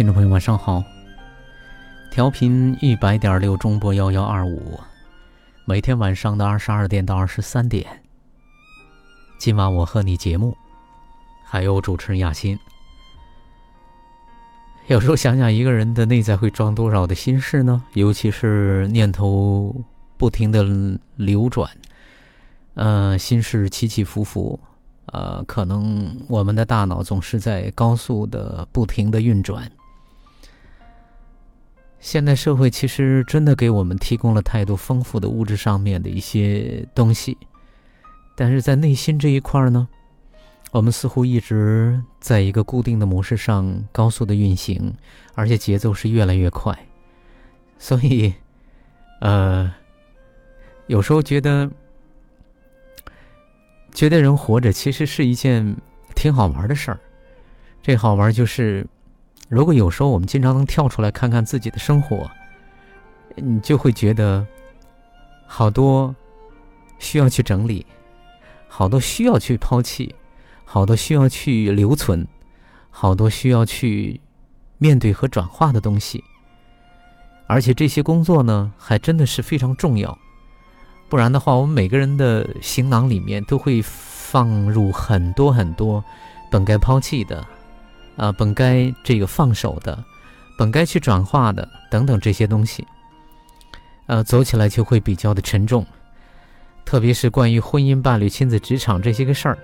听众朋友，晚上好。调频一百点六中波幺幺二五，每天晚上的二十二点到二十三点。今晚我和你节目，还有主持人雅欣。有时候想想，一个人的内在会装多少的心事呢？尤其是念头不停的流转，呃，心事起起伏伏，呃，可能我们的大脑总是在高速的不停的运转。现代社会其实真的给我们提供了太多丰富的物质上面的一些东西，但是在内心这一块呢，我们似乎一直在一个固定的模式上高速的运行，而且节奏是越来越快，所以，呃，有时候觉得，觉得人活着其实是一件挺好玩的事儿，这好玩就是。如果有时候我们经常能跳出来看看自己的生活，你就会觉得好多需要去整理，好多需要去抛弃，好多需要去留存，好多需要去面对和转化的东西。而且这些工作呢，还真的是非常重要。不然的话，我们每个人的行囊里面都会放入很多很多本该抛弃的。啊，本该这个放手的，本该去转化的，等等这些东西，呃，走起来就会比较的沉重，特别是关于婚姻、伴侣、亲子、职场这些个事儿，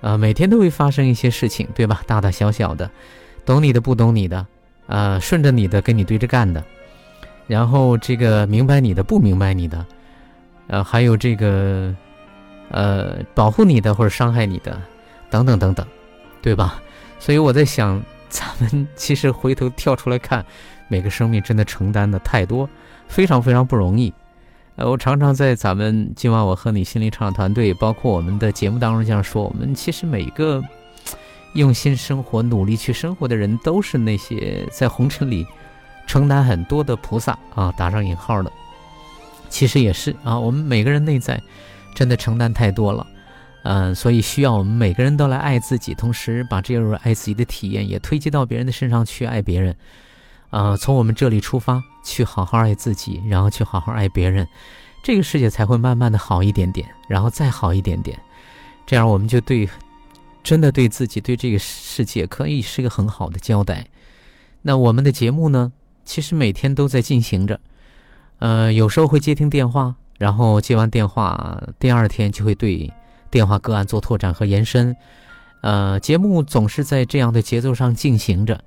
啊，每天都会发生一些事情，对吧？大大小小的，懂你的不懂你的，啊，顺着你的跟你对着干的，然后这个明白你的不明白你的，呃，还有这个，呃，保护你的或者伤害你的，等等等等，对吧？所以我在想，咱们其实回头跳出来看，每个生命真的承担的太多，非常非常不容易。呃，我常常在咱们今晚我和你心灵成长团队，包括我们的节目当中这样说：，我们其实每个用心生活、努力去生活的人，都是那些在红尘里承担很多的菩萨啊，打上引号的。其实也是啊，我们每个人内在真的承担太多了。嗯，所以需要我们每个人都来爱自己，同时把这种爱自己的体验也推及到别人的身上去爱别人。啊，从我们这里出发，去好好爱自己，然后去好好爱别人，这个世界才会慢慢的好一点点，然后再好一点点。这样我们就对，真的对自己对这个世界可以是个很好的交代。那我们的节目呢，其实每天都在进行着。呃，有时候会接听电话，然后接完电话，第二天就会对。电话个案做拓展和延伸，呃，节目总是在这样的节奏上进行着。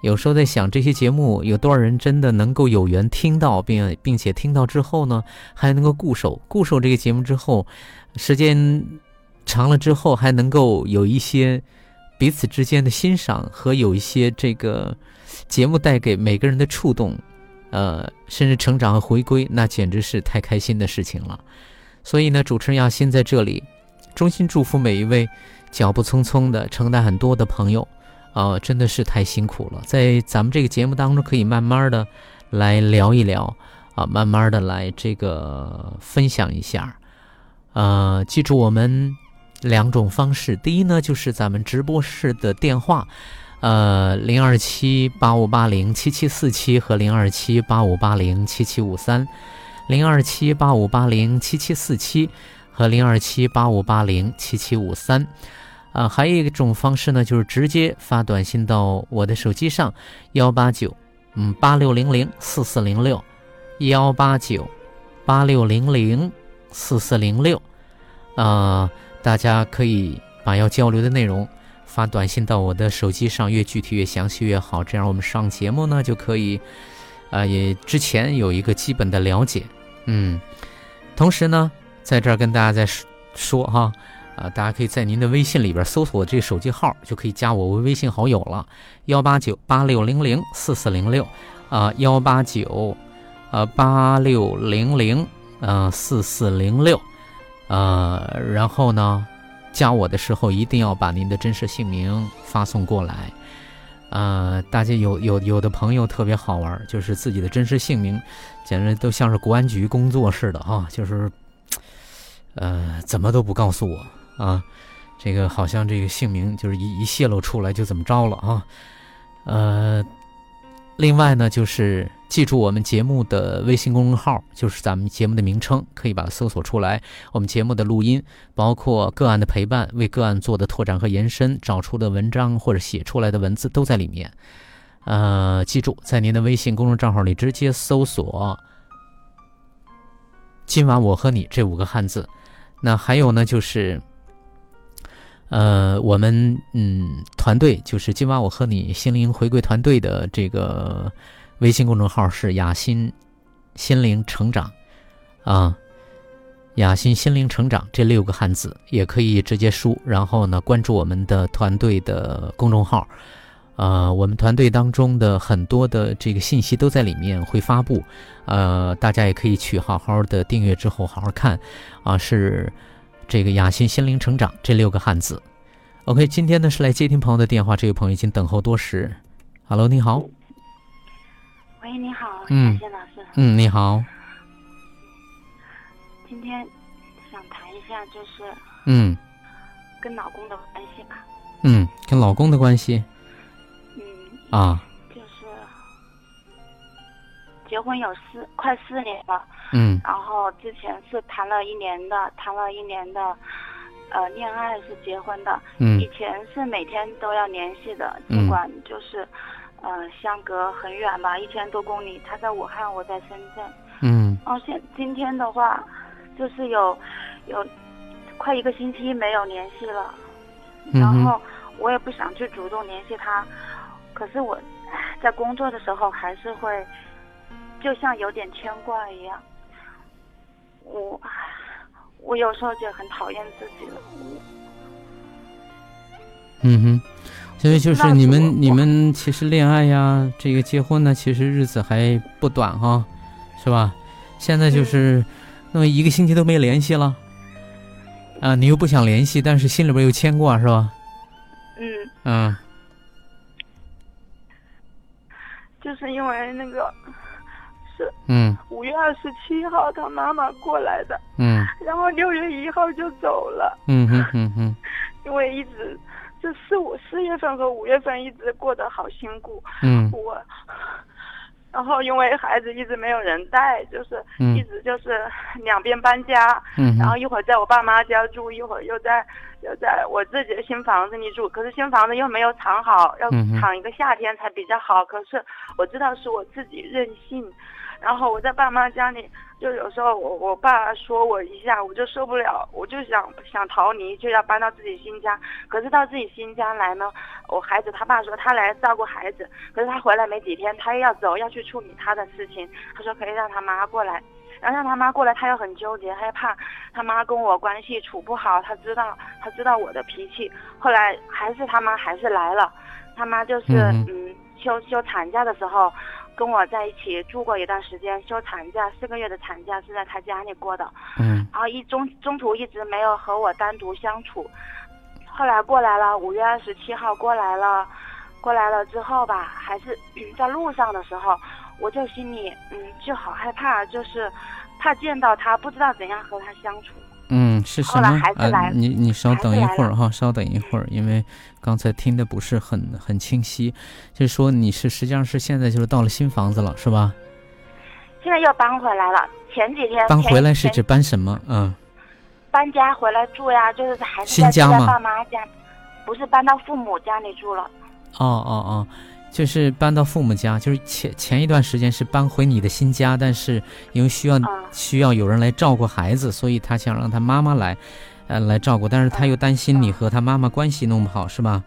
有时候在想，这些节目有多少人真的能够有缘听到，并并且听到之后呢，还能够固守固守这个节目之后，时间长了之后，还能够有一些彼此之间的欣赏和有一些这个节目带给每个人的触动，呃，甚至成长和回归，那简直是太开心的事情了。所以呢，主持人亚欣在这里。衷心祝福每一位脚步匆匆的承担很多的朋友，啊，真的是太辛苦了。在咱们这个节目当中，可以慢慢的来聊一聊，啊，慢慢的来这个分享一下，呃，记住我们两种方式。第一呢，就是咱们直播室的电话，呃，零二七八五八零七七四七和零二七八五八零七七五三，零二七八五八零七七四七。和零二七八五八零七七五三，啊，还有一种方式呢，就是直接发短信到我的手机上，幺八九，嗯，八六零零四四零六，幺八九，八六零零四四零六，啊，大家可以把要交流的内容发短信到我的手机上，越具体越详细越好，这样我们上节目呢就可以，呃，也之前有一个基本的了解，嗯，同时呢，在这儿跟大家再说说哈，啊，大家可以在您的微信里边搜索这手机号，就可以加我为微信好友了，幺八九八六零零四四零六，啊，幺八九，呃，八六零零，呃，四四零六，呃，然后呢？加我的时候一定要把您的真实姓名发送过来，呃，大家有有有的朋友特别好玩，就是自己的真实姓名，简直都像是公安局工作似的啊，就是，呃，怎么都不告诉我啊，这个好像这个姓名就是一一泄露出来就怎么着了啊，呃。另外呢，就是记住我们节目的微信公众号，就是咱们节目的名称，可以把它搜索出来。我们节目的录音，包括个案的陪伴，为个案做的拓展和延伸，找出的文章或者写出来的文字都在里面。呃，记住，在您的微信公众账号里直接搜索“今晚我和你”这五个汉字。那还有呢，就是。呃，我们嗯，团队就是今晚我和你心灵回归团队的这个微信公众号是雅心心灵成长啊，雅心心灵成长这六个汉字也可以直接输，然后呢关注我们的团队的公众号，呃，我们团队当中的很多的这个信息都在里面会发布，呃，大家也可以去好好的订阅之后好好看啊，是。这个雅欣心灵成长这六个汉字，OK，今天呢是来接听朋友的电话，这位朋友已经等候多时。Hello，你好。喂，你好，嗯，老师。嗯，你好。今天想谈一下，就是嗯，跟老公的关系吧。嗯，跟老公的关系。嗯。啊。结婚有四快四年了，嗯，然后之前是谈了一年的，谈了一年的，呃，恋爱是结婚的，嗯，以前是每天都要联系的，尽管就是，呃，相隔很远吧，一千多公里，他在武汉，我在深圳，嗯，哦，现今天的话，就是有，有，快一个星期没有联系了，然后我也不想去主动联系他，可是我在工作的时候还是会。就像有点牵挂一样，我我有时候就很讨厌自己了。嗯哼，所以就是你们你们其实恋爱呀，这个结婚呢，其实日子还不短哈，是吧？现在就是那么一个星期都没联系了，啊，你又不想联系，但是心里边又牵挂，是吧？嗯。嗯。就是因为那个。是，嗯，五月二十七号他妈妈过来的，嗯，然后六月一号就走了，嗯哼哼哼，因为一直这四五四月份和五月份一直过得好辛苦，嗯，我，然后因为孩子一直没有人带，就是一直就是两边搬家，嗯，然后一会儿在我爸妈家住，一会儿又在又在我自己的新房子里住，可是新房子又没有藏好，要藏一个夏天才比较好，可是我知道是我自己任性。然后我在爸妈家里，就有时候我我爸说我一下，我就受不了，我就想想逃离，就要搬到自己新家。可是到自己新家来呢，我孩子他爸说他来照顾孩子，可是他回来没几天，他又要走，要去处理他的事情。他说可以让他妈过来，然后让他妈过来，他又很纠结，害怕他妈跟我关系处不好，他知道他知道我的脾气。后来还是他妈还是来了，他妈就是嗯休休产假的时候。跟我在一起住过一段时间，休产假四个月的产假是在他家里过的，嗯，然后一中中途一直没有和我单独相处，后来过来了，五月二十七号过来了，过来了之后吧，还是在路上的时候，我就心里嗯就好害怕，就是怕见到他，不知道怎样和他相处。嗯，是什么？呃，你你稍等一会儿哈，稍等一会儿，因为刚才听的不是很很清晰。就是说你是实际上是现在就是到了新房子了，是吧？现在又搬回来了。前几天搬回来是指搬什么？嗯，搬家回来住呀，就是还是在在爸妈家，不是搬到父母家里住了。哦哦哦。就是搬到父母家，就是前前一段时间是搬回你的新家，但是因为需要需要有人来照顾孩子，所以他想让他妈妈来，呃，来照顾，但是他又担心你和他妈妈关系弄不好，是吧？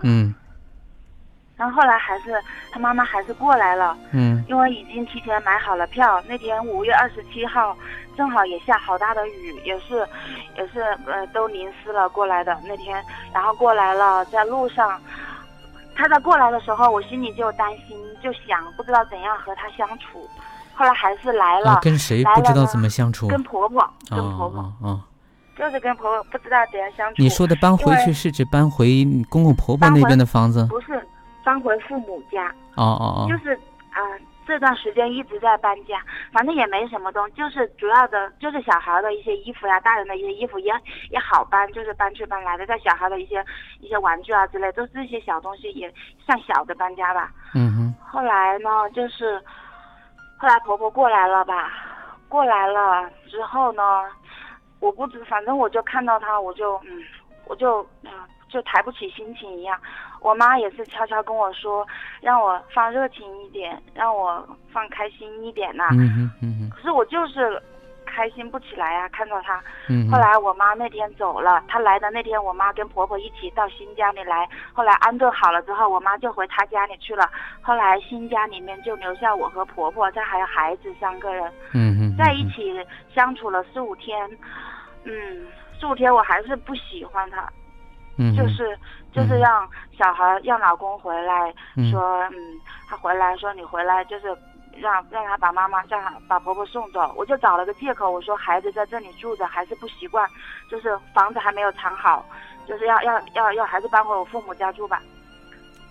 嗯。然后后来还是他妈妈还是过来了，嗯，因为已经提前买好了票。那天五月二十七号，正好也下好大的雨，也是，也是呃都淋湿了过来的那天。然后过来了，在路上，他在过来的时候，我心里就担心，就想不知道怎样和他相处。后来还是来了，跟谁不知道怎么相处？跟婆婆，跟婆婆，啊，就是跟婆婆不知道怎样相处。你说的搬回去是指搬回公公婆婆那边的房子？不是。搬回父母家，哦哦哦，就是啊，这段时间一直在搬家，反正也没什么东西，就是主要的，就是小孩的一些衣服呀，大人的一些衣服也也好搬，就是搬去搬来的，在小孩的一些一些玩具啊之类，都是这些小东西，也算小的搬家吧。嗯哼。后来呢，就是后来婆婆过来了吧，过来了之后呢，我不知，反正我就看到她，我就嗯，我就嗯。就抬不起心情一样，我妈也是悄悄跟我说，让我放热情一点，让我放开心一点呐。嗯哼嗯。可是我就是开心不起来啊，看到她。嗯。后来我妈那天走了，她来的那天，我妈跟婆婆一起到新家里来。后来安顿好了之后，我妈就回她家里去了。后来新家里面就留下我和婆婆，再还有孩子三个人。在一起相处了四五天，嗯，四五天我还是不喜欢她。就是就是让小孩让老公回来，说嗯，他回来说你回来就是让让他把妈妈让把婆婆送走，我就找了个借口，我说孩子在这里住着还是不习惯，就是房子还没有藏好，就是要要要要孩子搬回我父母家住吧。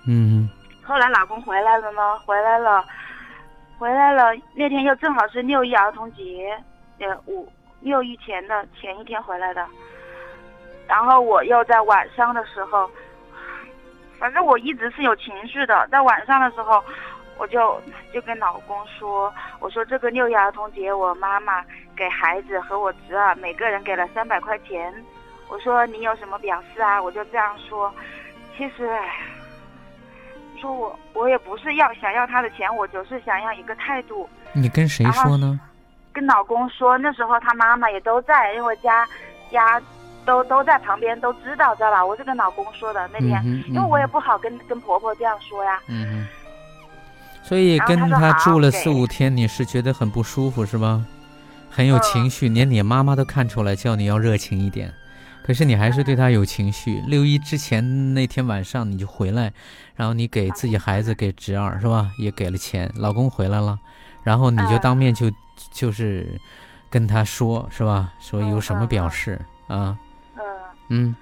嗯。后来老公回来了呢，回来了，回来了那天又正好是六一儿童节，呃五六一前的前一天回来的。然后我又在晚上的时候，反正我一直是有情绪的。在晚上的时候，我就就跟老公说：“我说这个六一儿童节，我妈妈给孩子和我侄儿每个人给了三百块钱。我说你有什么表示啊？我就这样说。其实，说我我也不是要想要他的钱，我就是想要一个态度。你跟谁说呢？跟老公说。那时候他妈妈也都在，因为家家。都都在旁边，都知道，知道吧？我是跟老公说的那天，因为我也不好跟跟婆婆这样说呀。嗯所以跟他住了四五天，你是觉得很不舒服是吧？很有情绪，连你妈妈都看出来，叫你要热情一点。可是你还是对他有情绪。六一之前那天晚上你就回来，然后你给自己孩子给侄儿是吧？也给了钱，老公回来了，然后你就当面就就是跟他说是吧？说有什么表示啊？嗯，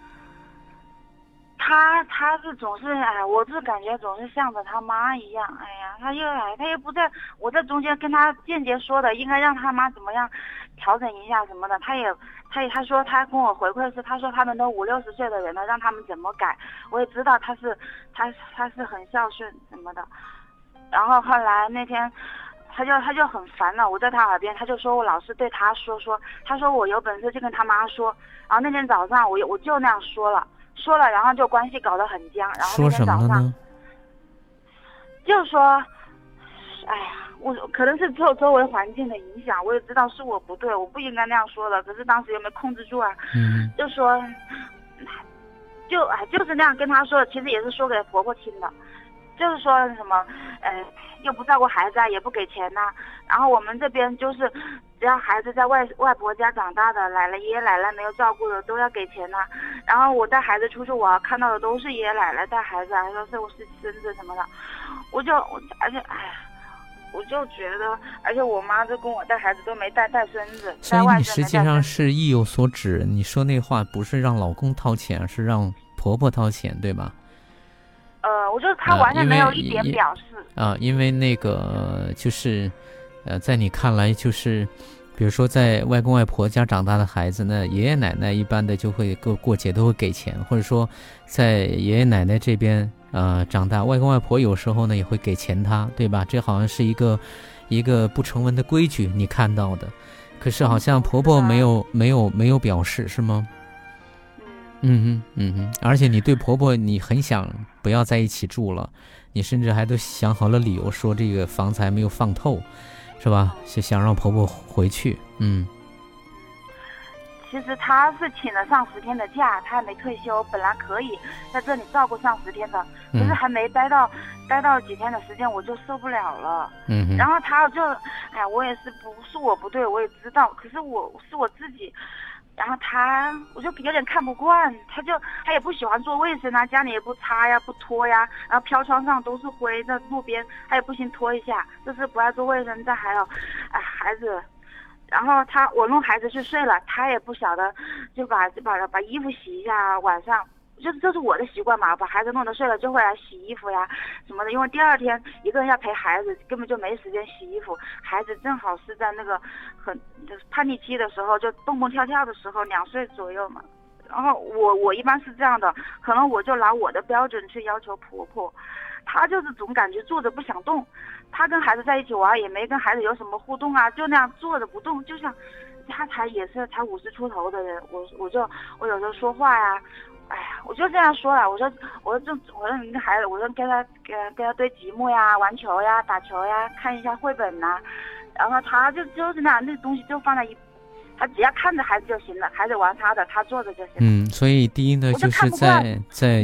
他他是总是哎，我是感觉总是像着他妈一样，哎呀，他又来，他又不在我在中间跟他间接说的，应该让他妈怎么样调整一下什么的，他也他也他说他跟我回馈是，他说他们都五六十岁的人了，让他们怎么改，我也知道他是他他是很孝顺什么的，然后后来那天。他就他就很烦了，我在他耳边，他就说我老是对他说说，他说我有本事就跟他妈说，然后那天早上我我就那样说了，说了，然后就关系搞得很僵，然后那天早上，就说，哎呀，我可能是受周围环境的影响，我也知道是我不对，我不应该那样说的，可是当时又没控制住啊，嗯，就说，就哎就是那样跟他说，其实也是说给婆婆听的，就是说什么，呃。又不照顾孩子啊，也不给钱呐。然后我们这边就是，只要孩子在外外婆家长大的，奶奶爷爷奶奶没有照顾的，都要给钱呐。然后我带孩子出去玩，看到的都是爷爷奶奶带孩子，还说是我是孙子什么的。我就我而且哎呀，我就觉得，而且我妈就跟我带孩子都没带带孙子。所以你实际上是意有所指，你说那话不是让老公掏钱，是让婆婆掏钱，对吧？呃，我觉得他完全没有一点表示啊，因为那个就是，呃，在你看来就是，比如说在外公外婆家长大的孩子，呢爷爷奶奶一般的就会过过节都会给钱，或者说在爷爷奶奶这边呃长大，外公外婆有时候呢也会给钱他，对吧？这好像是一个一个不成文的规矩，你看到的，可是好像婆婆没有没有没有表示，是吗？嗯哼，嗯哼，而且你对婆婆，你很想不要在一起住了，你甚至还都想好了理由，说这个房子还没有放透，是吧？想想让婆婆回去，嗯。其实她是请了上十天的假，她还没退休，本来可以在这里照顾上十天的，可是还没待到待到几天的时间，我就受不了了。嗯然后她就，哎，我也是不是我不对，我也知道，可是我是我自己。然后他，我就有点看不惯，他就他也不喜欢做卫生啊，家里也不擦呀，不拖呀，然后飘窗上都是灰，在路边他也不行拖一下，就是不爱做卫生。再还有，哎，孩子，然后他我弄孩子去睡了，他也不晓得，就把就把把衣服洗一下，晚上。就是这是我的习惯嘛，把孩子弄得睡了就会来洗衣服呀什么的，因为第二天一个人要陪孩子，根本就没时间洗衣服。孩子正好是在那个很就是叛逆期的时候，就蹦蹦跳跳的时候，两岁左右嘛。然后我我一般是这样的，可能我就拿我的标准去要求婆婆，她就是总感觉坐着不想动，她跟孩子在一起玩也没跟孩子有什么互动啊，就那样坐着不动，就像她才也是才五十出头的人，我我就我有时候说话呀。哎呀，我就这样说了，我说，我说这，我说你跟孩子，我说跟他，跟跟他堆积木呀，玩球呀，打球呀，看一下绘本呐，然后他就就是那样，那东西就放在一，他只要看着孩子就行了，孩子玩他的，他坐着就行。嗯，所以第一呢，就是在在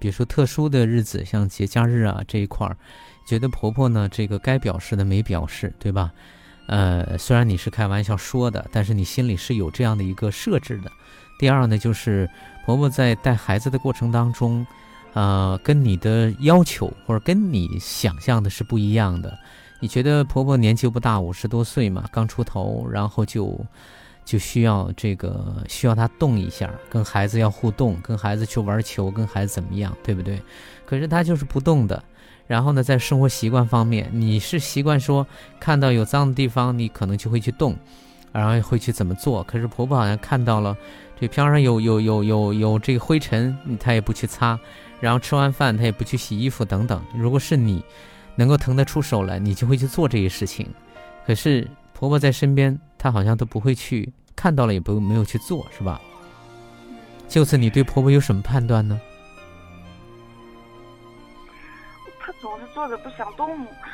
比如说特殊的日子，像节假日啊这一块儿，觉得婆婆呢这个该表示的没表示，对吧？呃，虽然你是开玩笑说的，但是你心里是有这样的一个设置的。第二呢，就是婆婆在带孩子的过程当中，呃，跟你的要求或者跟你想象的是不一样的。你觉得婆婆年纪不大，五十多岁嘛，刚出头，然后就就需要这个需要她动一下，跟孩子要互动，跟孩子去玩球，跟孩子怎么样，对不对？可是她就是不动的。然后呢，在生活习惯方面，你是习惯说看到有脏的地方，你可能就会去动，然后会去怎么做。可是婆婆好像看到了。这漂上有有有有有这个灰尘，她也不去擦，然后吃完饭她也不去洗衣服等等。如果是你，能够腾得出手来，你就会去做这些事情。可是婆婆在身边，她好像都不会去，看到了也不没有去做，是吧？就此，你对婆婆有什么判断呢？她总是坐着不想动。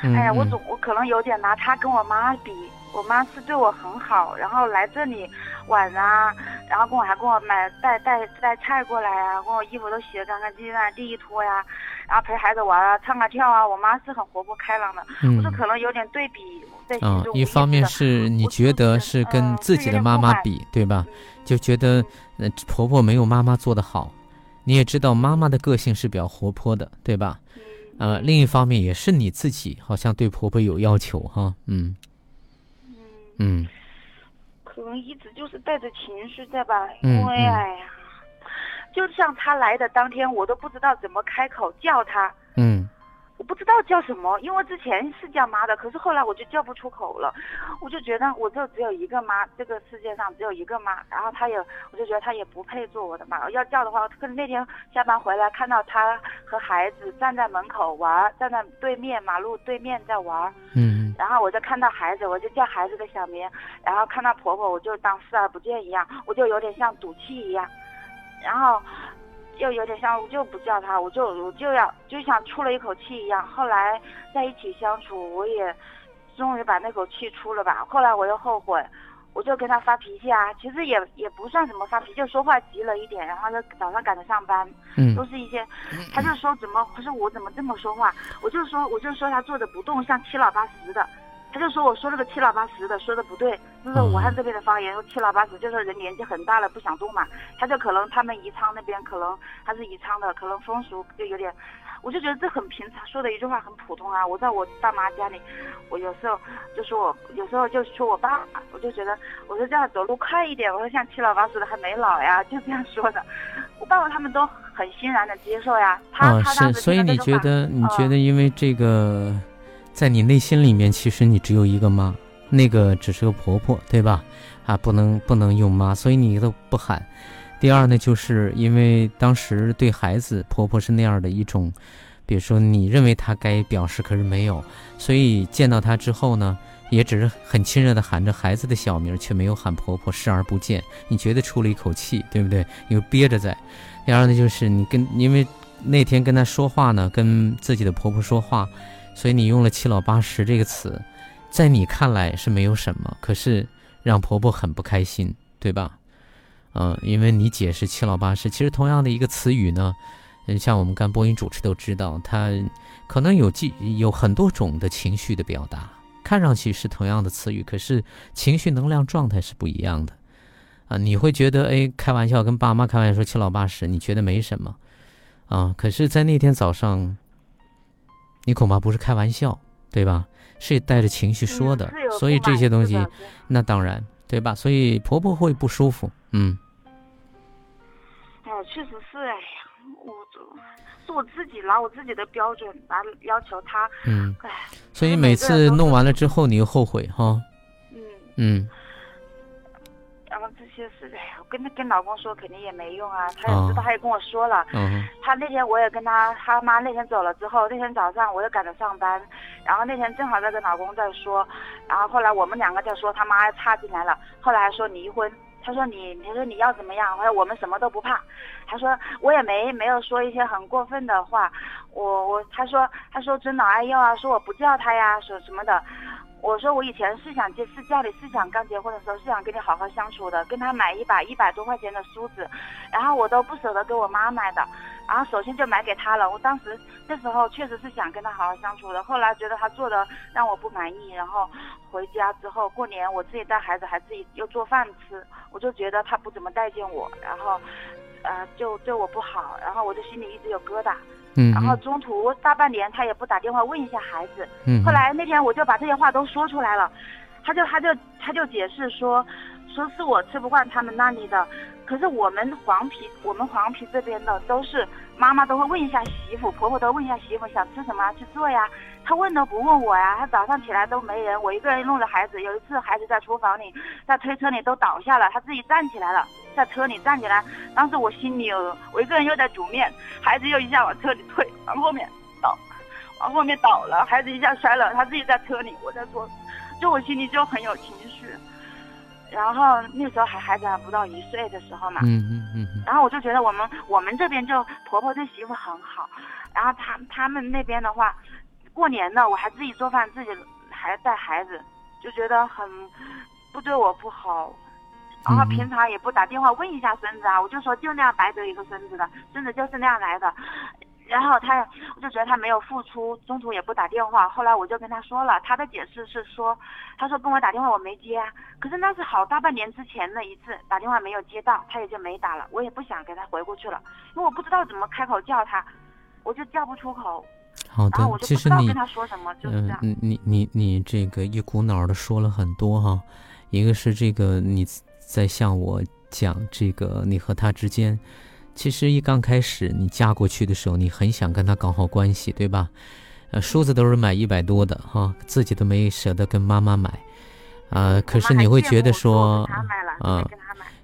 哎呀，我总我可能有点拿她跟我妈比，我妈是对我很好，然后来这里玩啊。然后跟我还跟我买带带带菜过来啊，跟我衣服都洗得干干净净，地一拖呀，然后陪孩子玩啊，唱啊跳啊。我妈是很活泼开朗的，我说可能有点对比在心中。一方面是你觉得是跟自己的妈妈比，对吧？就觉得呃婆婆没有妈妈做得好，你也知道妈妈的个性是比较活泼的，对吧？呃，另一方面也是你自己好像对婆婆有要求哈，嗯，嗯。可能一直就是带着情绪在吧，因为哎呀，就像他来的当天，我都不知道怎么开口叫他。嗯。我不知道叫什么，因为之前是叫妈的，可是后来我就叫不出口了，我就觉得我就只有一个妈，这个世界上只有一个妈，然后他也，我就觉得他也不配做我的妈。要叫的话，可能那天下班回来看到他和孩子站在门口玩，站在对面马路对面在玩。嗯。然后我就看到孩子，我就叫孩子的小名，然后看到婆婆，我就当视而不见一样，我就有点像赌气一样，然后。又有点像，我就不叫她，我就我就要就像出了一口气一样。后来在一起相处，我也终于把那口气出了吧。后来我又后悔，我就跟他发脾气啊。其实也也不算什么发脾气，就说话急了一点，然后就早上赶着上班，嗯，都是一些，他就说怎么不是我怎么这么说话？我就说我就说他坐着不动，像七老八十的。他就说我说了个七老八十的说的不对，就是武汉这边的方言，说七老八十就是人年纪很大了不想动嘛。他就可能他们宜昌那边可能他是宜昌的，可能风俗就有点，我就觉得这很平常，说的一句话很普通啊。我在我爸妈家里，我有时候就说我有时候就说我爸，我就觉得我说这样走路快一点，我说像七老八十的还没老呀，就这样说的。我爸爸他们都很欣然的接受呀。他他是，所以你觉得你觉得因为这个。在你内心里面，其实你只有一个妈，那个只是个婆婆，对吧？啊，不能不能用妈，所以你都不喊。第二呢，就是因为当时对孩子，婆婆是那样的一种，比如说你认为她该表示，可是没有，所以见到她之后呢，也只是很亲热的喊着孩子的小名，却没有喊婆婆，视而不见。你觉得出了一口气，对不对？又憋着在。第二呢，就是你跟因为那天跟她说话呢，跟自己的婆婆说话。所以你用了“七老八十”这个词，在你看来是没有什么，可是让婆婆很不开心，对吧？嗯，因为你解释七老八十，其实同样的一个词语呢，嗯，像我们干播音主持都知道，它可能有记有很多种的情绪的表达，看上去是同样的词语，可是情绪能量状态是不一样的。啊，你会觉得哎，开玩笑跟爸妈开玩笑说七老八十，你觉得没什么，啊，可是，在那天早上，你恐怕不是开玩笑，对吧？是带着情绪说的，所以这些东西，那当然，对吧？所以婆婆会不舒服，嗯。哎，确实是哎呀，我是我自己拿我自己的标准来要求他，嗯，哎，所以每次弄完了之后，你又后悔哈，嗯嗯。然后这些事，哎呀，我跟他跟老公说肯定也没用啊，他也知道，他也跟我说了。嗯。他那天我也跟他他妈那天走了之后，那天早上我又赶着上班，然后那天正好在跟老公在说，然后后来我们两个在说，他妈插进来了，后来还说离婚，他说你他说你要怎么样，他说我们什么都不怕，他说我也没没有说一些很过分的话，我我他说他说尊老爱幼啊，说我不叫他呀，说什么的。我说我以前是想结，是家里是想刚结婚的时候是想跟你好好相处的，跟他买一把一百多块钱的梳子，然后我都不舍得给我妈买的，然后首先就买给他了。我当时那时候确实是想跟他好好相处的，后来觉得他做的让我不满意，然后回家之后过年我自己带孩子还自己又做饭吃，我就觉得他不怎么待见我，然后，呃，就对我不好，然后我就心里一直有疙瘩。然后中途大半年他也不打电话问一下孩子，后来那天我就把这些话都说出来了，他就他就他就解释说，说是我吃不惯他们那里的，可是我们黄皮我们黄皮这边的都是妈妈都会问一下媳妇，婆婆都问一下媳妇想吃什么去做呀。他问都不问我呀，他早上起来都没人，我一个人弄着孩子。有一次孩子在厨房里，在推车里都倒下了，他自己站起来了，在车里站起来。当时我心里有，我一个人又在煮面，孩子又一下往车里推，往后面倒，往后面倒了，孩子一下摔了，他自己在车里，我在做，就我心里就很有情绪。然后那时候还孩子还不到一岁的时候嘛，嗯嗯嗯。然后我就觉得我们我们这边就婆婆对媳妇很好，然后他他们那边的话。过年了，我还自己做饭，自己还带孩子，就觉得很不对我不好。然后平常也不打电话问一下孙子啊，我就说就那样白得一个孙子的，孙子就是那样来的。然后他，我就觉得他没有付出，中途也不打电话。后来我就跟他说了，他的解释是说，他说跟我打电话我没接啊，可是那是好大半年之前的一次打电话没有接到，他也就没打了。我也不想给他回过去了，因为我不知道怎么开口叫他，我就叫不出口。好的，其实你，嗯，你你你你这个一股脑的说了很多哈，一个是这个你在向我讲这个你和他之间，其实一刚开始你嫁过去的时候，你很想跟他搞好关系，对吧？呃，梳子都是买一百多的哈，自己都没舍得跟妈妈买，啊，可是你会觉得说，啊，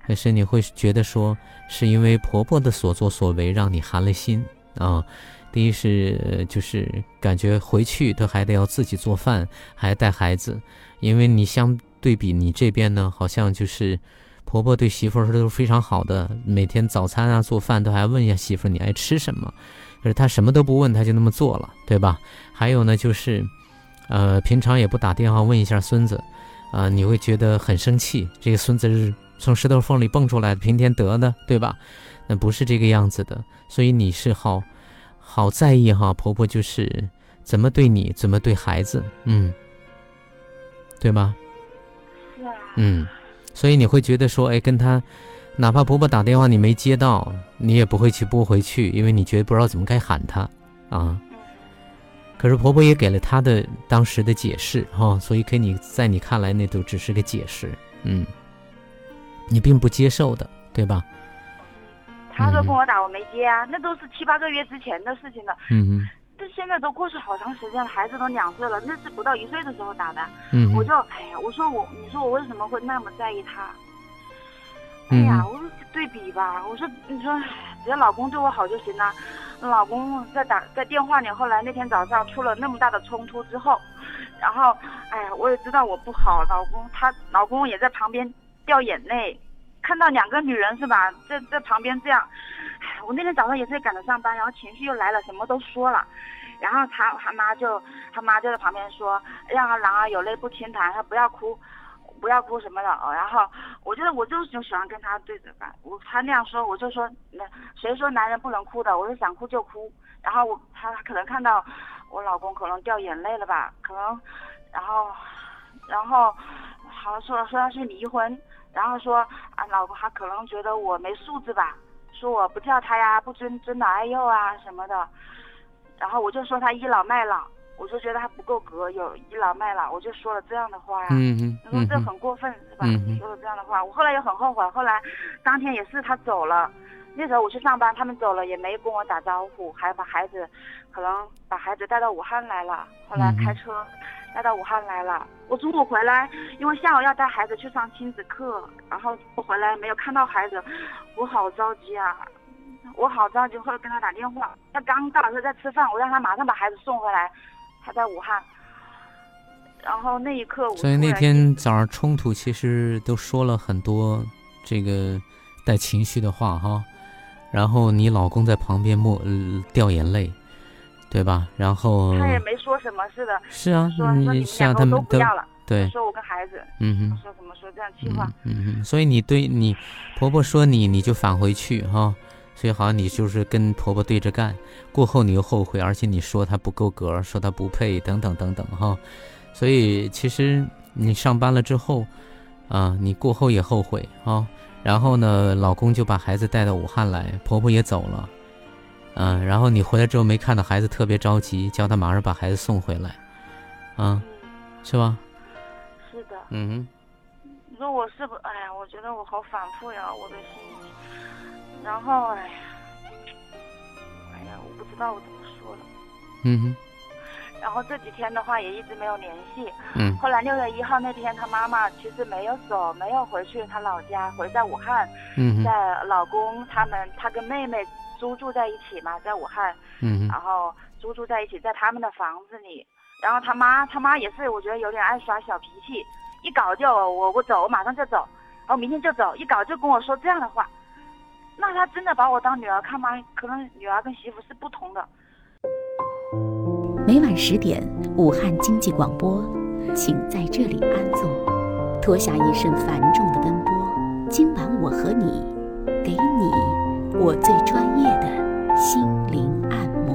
可是你会觉得说，是因为婆婆的所作所为让你寒了心啊。第一是就是感觉回去都还得要自己做饭，还带孩子，因为你相对比你这边呢，好像就是婆婆对媳妇儿都是非常好的，每天早餐啊做饭都还问一下媳妇儿你爱吃什么，可是她什么都不问，她就那么做了，对吧？还有呢就是，呃，平常也不打电话问一下孙子，啊，你会觉得很生气，这个孙子是从石头缝里蹦出来的，平天得的，对吧？那不是这个样子的，所以你是好。好在意哈，婆婆就是怎么对你，怎么对孩子，嗯，对吧？是啊。嗯，所以你会觉得说，哎，跟她，哪怕婆婆打电话你没接到，你也不会去拨回去，因为你觉得不知道怎么该喊她啊。可是婆婆也给了她的当时的解释哈，所以给你在你看来那都只是个解释，嗯，你并不接受的，对吧？他说跟我打，我没接啊，那都是七八个月之前的事情了。嗯嗯。这现在都过去好长时间了，孩子都两岁了，那是不到一岁的时候打的。嗯。我就哎呀，我说我，你说我为什么会那么在意他？哎呀，我说对比吧，我说你说只要老公对我好就行了。老公在打在电话里，后来那天早上出了那么大的冲突之后，然后哎呀，我也知道我不好，老公他老公也在旁边掉眼泪。看到两个女人是吧，在在旁边这样，我那天早上也是赶着上班，然后情绪又来了，什么都说了，然后他他妈就他妈就在旁边说，让他男儿有泪不轻弹，他不要哭。不要哭什么的。然后我觉得我就就喜欢跟他对着干。我他那样说，我就说那谁说男人不能哭的？我说想哭就哭。然后我他可能看到我老公可能掉眼泪了吧？可能，然后，然后，好像说说要去离婚。然后说啊，老公他可能觉得我没素质吧，说我不叫他呀，不尊尊老爱幼啊什么的。然后我就说他倚老卖老。我就觉得他不够格，有倚老卖老，我就说了这样的话呀。嗯嗯。他说这很过分，是吧？说了这样的话，我后来也很后悔。后来，当天也是他走了，那时候我去上班，他们走了也没跟我打招呼，还把孩子，可能把孩子带到武汉来了。后来开车带到武汉来了。我中午回来，因为下午要带孩子去上亲子课，然后我回来没有看到孩子，我好着急啊！我好着急，后来跟他打电话，他刚到，他在吃饭，我让他马上把孩子送回来。他在武汉，然后那一刻，所以那天早上冲突其实都说了很多这个带情绪的话哈，然后你老公在旁边默掉眼泪，对吧？然后他也没说什么似的，是啊，说说你们两个都不要了，对，说我跟孩子，嗯哼，说怎么说这样气话，嗯哼，所以你对你婆婆说你，你就返回去哈。所以好像你就是跟婆婆对着干，过后你又后悔，而且你说她不够格，说她不配，等等等等哈。所以其实你上班了之后，啊，你过后也后悔啊。然后呢，老公就把孩子带到武汉来，婆婆也走了，嗯。然后你回来之后没看到孩子，特别着急，叫他马上把孩子送回来，啊，是吧？是的。嗯哼。你说我是不？哎呀，我觉得我好反复呀，我的心。然后，哎呀，哎呀，我不知道我怎么说了。嗯哼。然后这几天的话也一直没有联系。嗯。后来六月一号那天，她妈妈其实没有走，没有回去她老家，回在武汉。嗯在老公他们，她跟妹妹租住在一起嘛，在武汉。嗯然后租住在一起，在他们的房子里。然后他妈，他妈也是，我觉得有点爱耍小脾气，一搞就我我走，我马上就走，然后明天就走，一搞就跟我说这样的话。那他真的把我当女儿看吗？可能女儿跟媳妇是不同的。每晚十点，武汉经济广播，请在这里安坐，脱下一身繁重的奔波。今晚我和你，给你我最专业的心灵按摩。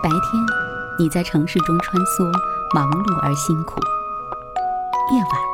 白天，你在城市中穿梭，忙碌而辛苦；夜晚，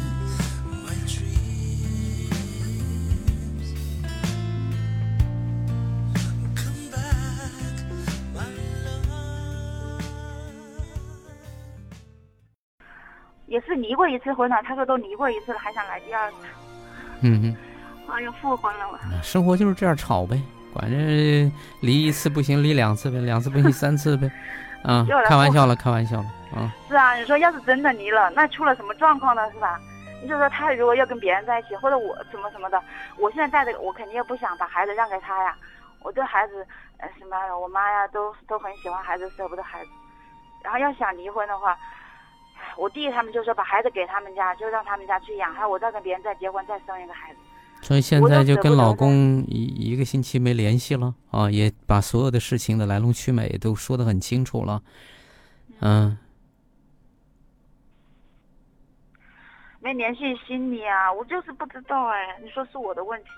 离过一次婚了，他说都离过一次了，还想来第二次。嗯哼。哎呀，复婚了嘛。生活就是这样吵呗，管着离一次不行，离两次呗，两次不行三次呗。啊，开玩笑了，开玩笑了啊。是啊，你说要是真的离了，那出了什么状况呢？是吧？你就说他如果要跟别人在一起，或者我什么什么的，我现在带着，我肯定也不想把孩子让给他呀。我对孩子，呃，什么我妈呀，都都很喜欢孩子，舍不得孩子。然后要想离婚的话。我弟他们就说把孩子给他们家，就让他们家去养，还有我再跟别人再结婚再生一个孩子。所以现在就跟老公一一个星期没联系了啊，也把所有的事情的来龙去脉都说得很清楚了。嗯。没联系心里啊，我就是不知道哎，你说是我的问题。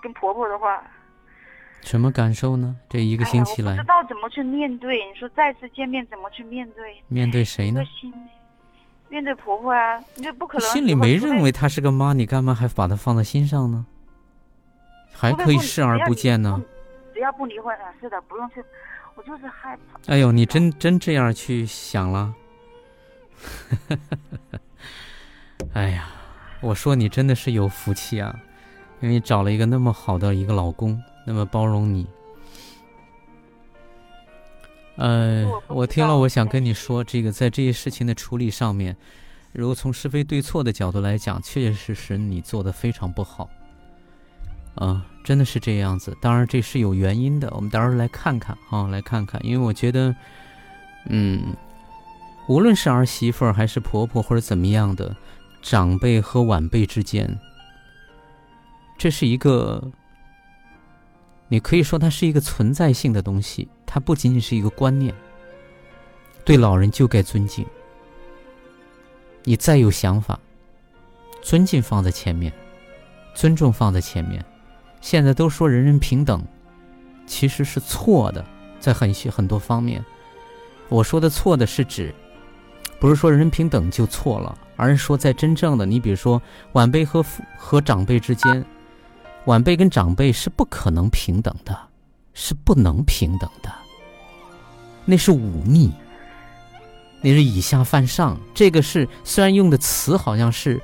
跟婆婆的话。什么感受呢？这一个星期来。不知道怎么去面对，你说再次见面怎么去面对？面对谁呢？面对婆婆啊，你这不可能。心里没认为她是个妈，你干嘛还把她放在心上呢？还可以视而不见呢。只要不离婚啊，是的，不用去。我就是害怕。哎呦，你真真这样去想了？哎呀，我说你真的是有福气啊！因为你找了一个那么好的一个老公，那么包容你。呃，我听了，我想跟你说，这个在这些事情的处理上面，如果从是非对错的角度来讲，确确实实你做的非常不好。啊，真的是这样子。当然这是有原因的，我们到时候来看看啊，来看看。因为我觉得，嗯，无论是儿媳妇还是婆婆或者怎么样的，长辈和晚辈之间，这是一个，你可以说它是一个存在性的东西。它不仅仅是一个观念，对老人就该尊敬。你再有想法，尊敬放在前面，尊重放在前面。现在都说人人平等，其实是错的，在很些很多方面。我说的错的是指，不是说人人平等就错了，而是说在真正的你比如说晚辈和和长辈之间，晚辈跟长辈是不可能平等的。是不能平等的，那是忤逆，那是以下犯上。这个是虽然用的词好像是，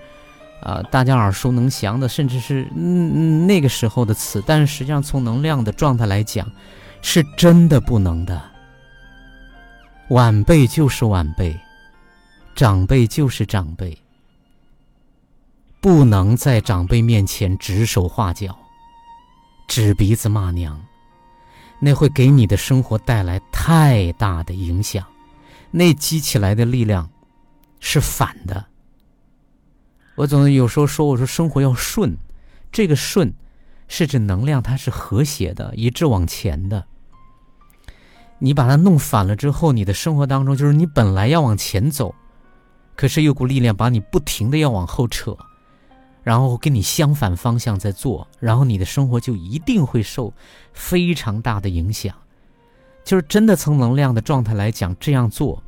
啊，大家耳熟能详的，甚至是嗯那个时候的词，但是实际上从能量的状态来讲，是真的不能的。晚辈就是晚辈，长辈就是长辈，不能在长辈面前指手画脚，指鼻子骂娘。那会给你的生活带来太大的影响，那积起来的力量是反的。我总有时候说，我说生活要顺，这个顺是指能量它是和谐的，一致往前的。你把它弄反了之后，你的生活当中就是你本来要往前走，可是有股力量把你不停的要往后扯。然后跟你相反方向在做，然后你的生活就一定会受非常大的影响。就是真的从能量的状态来讲，这样做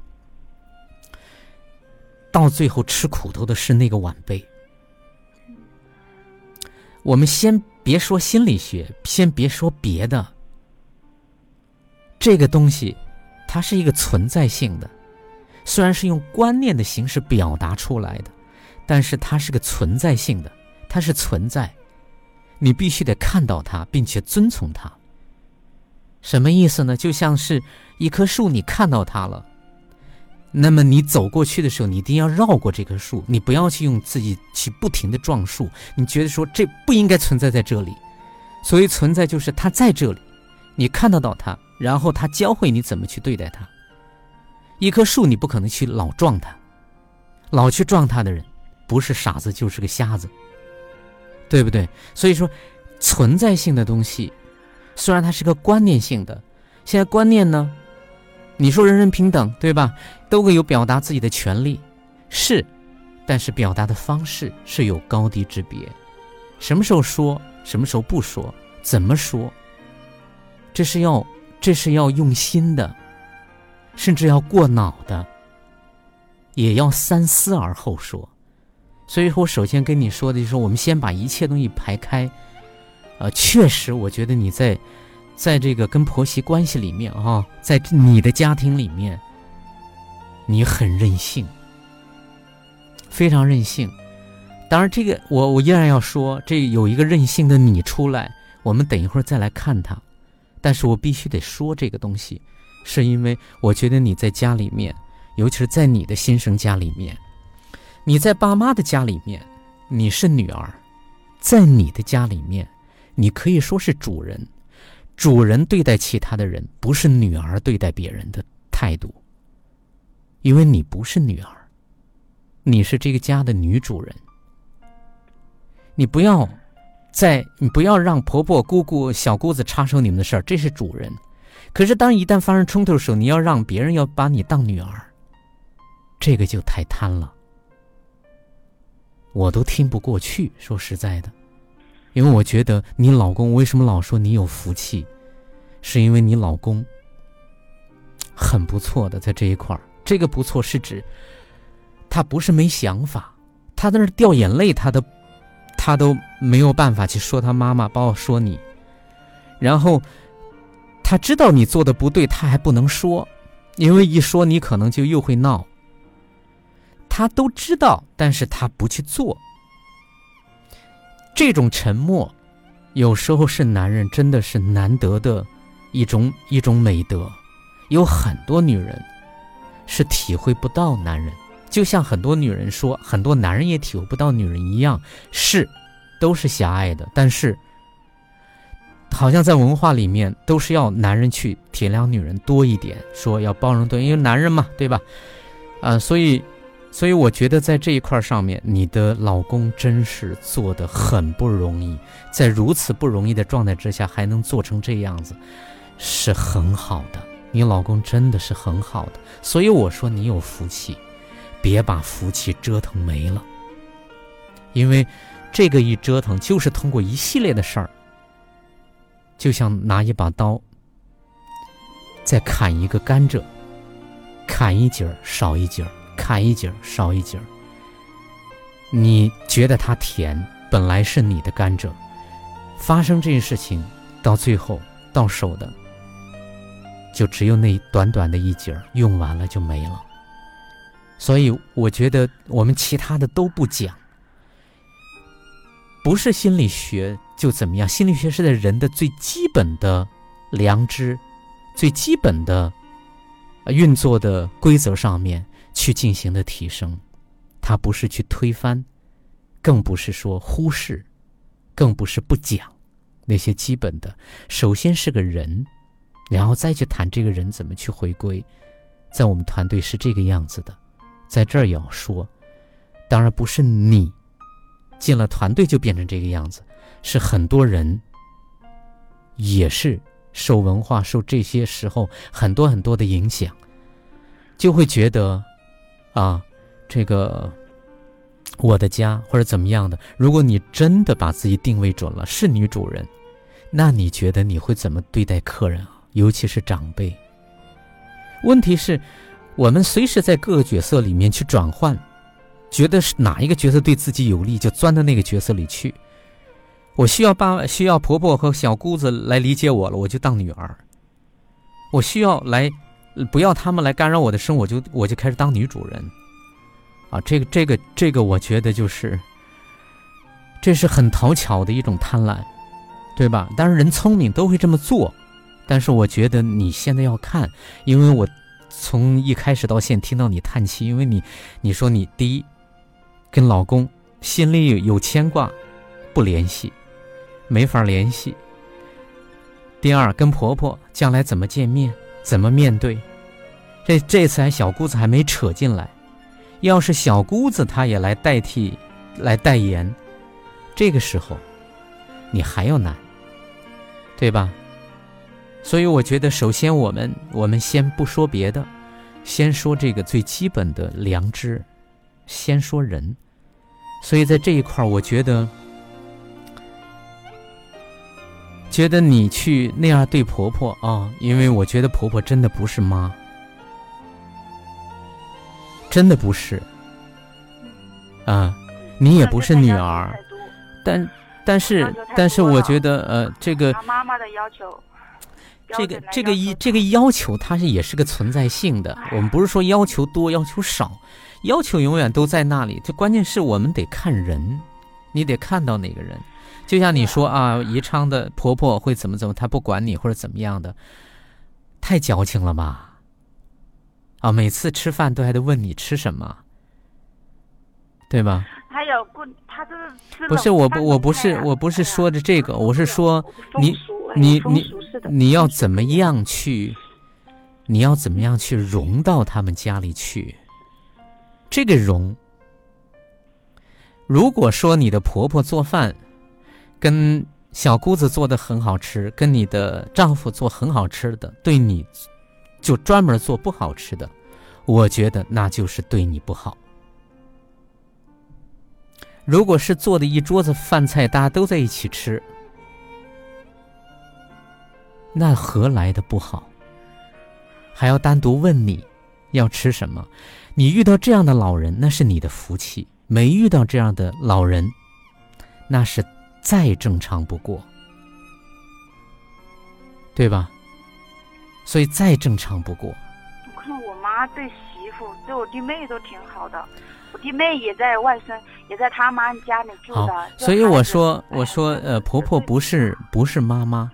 到最后吃苦头的是那个晚辈。我们先别说心理学，先别说别的，这个东西它是一个存在性的，虽然是用观念的形式表达出来的。但是它是个存在性的，它是存在，你必须得看到它，并且遵从它。什么意思呢？就像是一棵树，你看到它了，那么你走过去的时候，你一定要绕过这棵树，你不要去用自己去不停的撞树。你觉得说这不应该存在在这里，所以存在就是它在这里，你看得到它，然后它教会你怎么去对待它。一棵树，你不可能去老撞它，老去撞它的人。不是傻子就是个瞎子，对不对？所以说，存在性的东西，虽然它是个观念性的，现在观念呢，你说人人平等，对吧？都会有表达自己的权利，是，但是表达的方式是有高低之别，什么时候说，什么时候不说，怎么说，这是要，这是要用心的，甚至要过脑的，也要三思而后说。所以说我首先跟你说的就是，我们先把一切东西排开。呃，确实，我觉得你在，在这个跟婆媳关系里面啊，在你的家庭里面，你很任性，非常任性。当然，这个我我依然要说，这有一个任性的你出来，我们等一会儿再来看他。但是我必须得说这个东西，是因为我觉得你在家里面，尤其是在你的新生家里面。你在爸妈的家里面，你是女儿，在你的家里面，你可以说是主人。主人对待其他的人，不是女儿对待别人的态度。因为你不是女儿，你是这个家的女主人。你不要，在你不要让婆婆、姑姑、小姑子插手你们的事儿，这是主人。可是当一旦发生冲突的时候，你要让别人要把你当女儿，这个就太贪了。我都听不过去，说实在的，因为我觉得你老公为什么老说你有福气，是因为你老公很不错的在这一块儿。这个不错是指他不是没想法，他在那掉眼泪，他都他都没有办法去说他妈妈，包括说你。然后他知道你做的不对，他还不能说，因为一说你可能就又会闹。他都知道，但是他不去做。这种沉默有时候是男人真的是难得的一种一种美德，有很多女人是体会不到男人，就像很多女人说很多男人也体会不到女人一样，是都是狭隘的，但是。好像在文化里面都是要男人去体谅女人多一点，说要包容多，因为男人嘛，对吧？啊，所以，所以我觉得在这一块上面，你的老公真是做的很不容易，在如此不容易的状态之下还能做成这样子，是很好的。你老公真的是很好的，所以我说你有福气，别把福气折腾没了，因为这个一折腾就是通过一系列的事儿。就像拿一把刀，在砍一个甘蔗，砍一节儿少一节儿，砍一截儿少一截儿。你觉得它甜，本来是你的甘蔗，发生这件事情，到最后到手的，就只有那短短的一截儿，用完了就没了。所以我觉得我们其他的都不讲。不是心理学就怎么样？心理学是在人的最基本的良知、最基本的运作的规则上面去进行的提升，它不是去推翻，更不是说忽视，更不是不讲那些基本的。首先是个人，然后再去谈这个人怎么去回归。在我们团队是这个样子的，在这儿也要说，当然不是你。进了团队就变成这个样子，是很多人也是受文化、受这些时候很多很多的影响，就会觉得啊，这个我的家或者怎么样的。如果你真的把自己定位准了，是女主人，那你觉得你会怎么对待客人啊？尤其是长辈。问题是，我们随时在各个角色里面去转换。觉得是哪一个角色对自己有利，就钻到那个角色里去。我需要爸、需要婆婆和小姑子来理解我了，我就当女儿。我需要来，不要他们来干扰我的生活，就我就开始当女主人。啊，这个、这个、这个，我觉得就是，这是很讨巧的一种贪婪，对吧？当然，人聪明都会这么做。但是，我觉得你现在要看，因为我从一开始到现听到你叹气，因为你，你说你第一。跟老公心里有牵挂，不联系，没法联系。第二，跟婆婆将来怎么见面，怎么面对？这这次还小姑子还没扯进来，要是小姑子她也来代替，来代言，这个时候你还要难，对吧？所以我觉得，首先我们我们先不说别的，先说这个最基本的良知。先说人，所以在这一块儿，我觉得，觉得你去那样对婆婆啊，因为我觉得婆婆真的不是妈，真的不是，啊，你也不是女儿，但但是但是，我觉得呃，这个妈妈的要求，这个这个一这个要求，它是也是个存在性的，我们不是说要求多要求少。要求永远都在那里，这关键是我们得看人，你得看到哪个人。就像你说啊，宜昌的婆婆会怎么怎么，她不管你或者怎么样的，太矫情了吧？啊，每次吃饭都还得问你吃什么，对吧？还有不，他这是不是我不我不是我不是说的这个，我是说你你你你要怎么样去，你要怎么样去融到他们家里去？这个融，如果说你的婆婆做饭，跟小姑子做的很好吃，跟你的丈夫做很好吃的，对你就专门做不好吃的，我觉得那就是对你不好。如果是做的一桌子饭菜，大家都在一起吃，那何来的不好？还要单独问你要吃什么？你遇到这样的老人，那是你的福气；没遇到这样的老人，那是再正常不过，对吧？所以再正常不过。我看我妈对媳妇、对我弟妹都挺好的，我弟妹也在外甥也在他妈家里住的。所以我说，我说，呃，婆婆不是不是妈妈，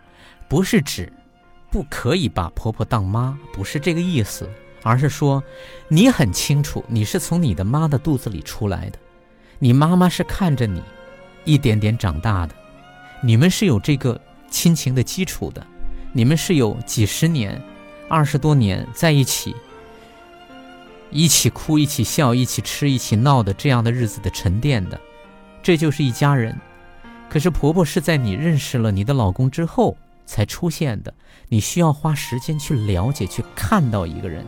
不是指不可以把婆婆当妈，不是这个意思，而是说你很清楚，你是从你的妈的肚子里出来的，你妈妈是看着你一点点长大的，你们是有这个亲情的基础的，你们是有几十年、二十多年在一起。一起哭，一起笑，一起吃，一起闹的这样的日子的沉淀的，这就是一家人。可是婆婆是在你认识了你的老公之后才出现的，你需要花时间去了解、去看到一个人。